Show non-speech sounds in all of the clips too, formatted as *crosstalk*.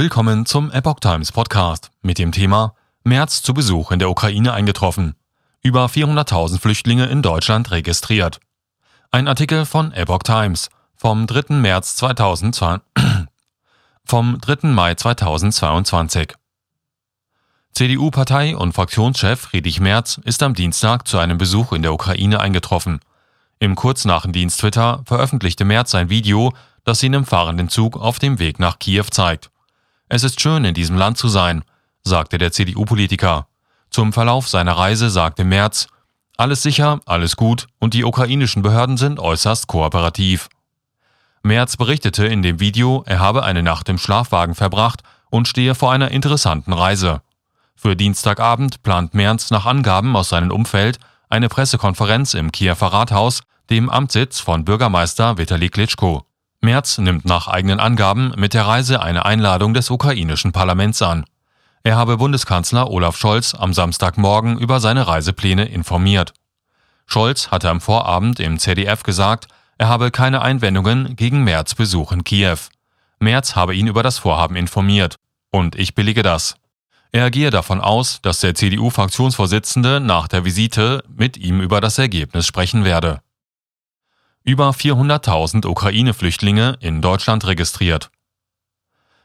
Willkommen zum Epoch Times Podcast mit dem Thema März zu Besuch in der Ukraine eingetroffen. Über 400.000 Flüchtlinge in Deutschland registriert. Ein Artikel von Epoch Times vom 3. März 2002, *clears throat* vom 3. Mai 2022. CDU-Partei und Fraktionschef Friedrich Merz ist am Dienstag zu einem Besuch in der Ukraine eingetroffen. Im Kurznachendienst Twitter veröffentlichte Merz ein Video, das ihn im fahrenden Zug auf dem Weg nach Kiew zeigt. Es ist schön, in diesem Land zu sein, sagte der CDU-Politiker. Zum Verlauf seiner Reise sagte Merz, alles sicher, alles gut und die ukrainischen Behörden sind äußerst kooperativ. Merz berichtete in dem Video, er habe eine Nacht im Schlafwagen verbracht und stehe vor einer interessanten Reise. Für Dienstagabend plant Merz nach Angaben aus seinem Umfeld eine Pressekonferenz im Kiewer Rathaus, dem Amtssitz von Bürgermeister Vitali Klitschko. Merz nimmt nach eigenen Angaben mit der Reise eine Einladung des ukrainischen Parlaments an. Er habe Bundeskanzler Olaf Scholz am Samstagmorgen über seine Reisepläne informiert. Scholz hatte am Vorabend im ZDF gesagt, er habe keine Einwendungen gegen Merz Besuch in Kiew. Merz habe ihn über das Vorhaben informiert. Und ich billige das. Er gehe davon aus, dass der CDU-Fraktionsvorsitzende nach der Visite mit ihm über das Ergebnis sprechen werde über 400.000 Ukraine-Flüchtlinge in Deutschland registriert.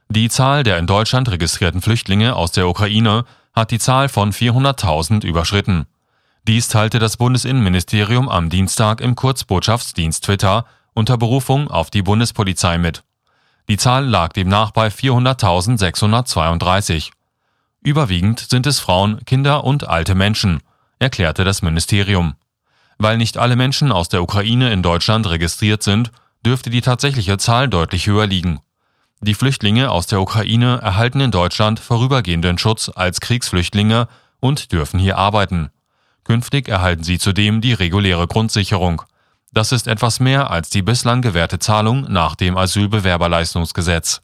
Die Zahl der in Deutschland registrierten Flüchtlinge aus der Ukraine hat die Zahl von 400.000 überschritten. Dies teilte das Bundesinnenministerium am Dienstag im Kurzbotschaftsdienst Twitter unter Berufung auf die Bundespolizei mit. Die Zahl lag demnach bei 400.632. Überwiegend sind es Frauen, Kinder und alte Menschen, erklärte das Ministerium. Weil nicht alle Menschen aus der Ukraine in Deutschland registriert sind, dürfte die tatsächliche Zahl deutlich höher liegen. Die Flüchtlinge aus der Ukraine erhalten in Deutschland vorübergehenden Schutz als Kriegsflüchtlinge und dürfen hier arbeiten. Künftig erhalten sie zudem die reguläre Grundsicherung. Das ist etwas mehr als die bislang gewährte Zahlung nach dem Asylbewerberleistungsgesetz.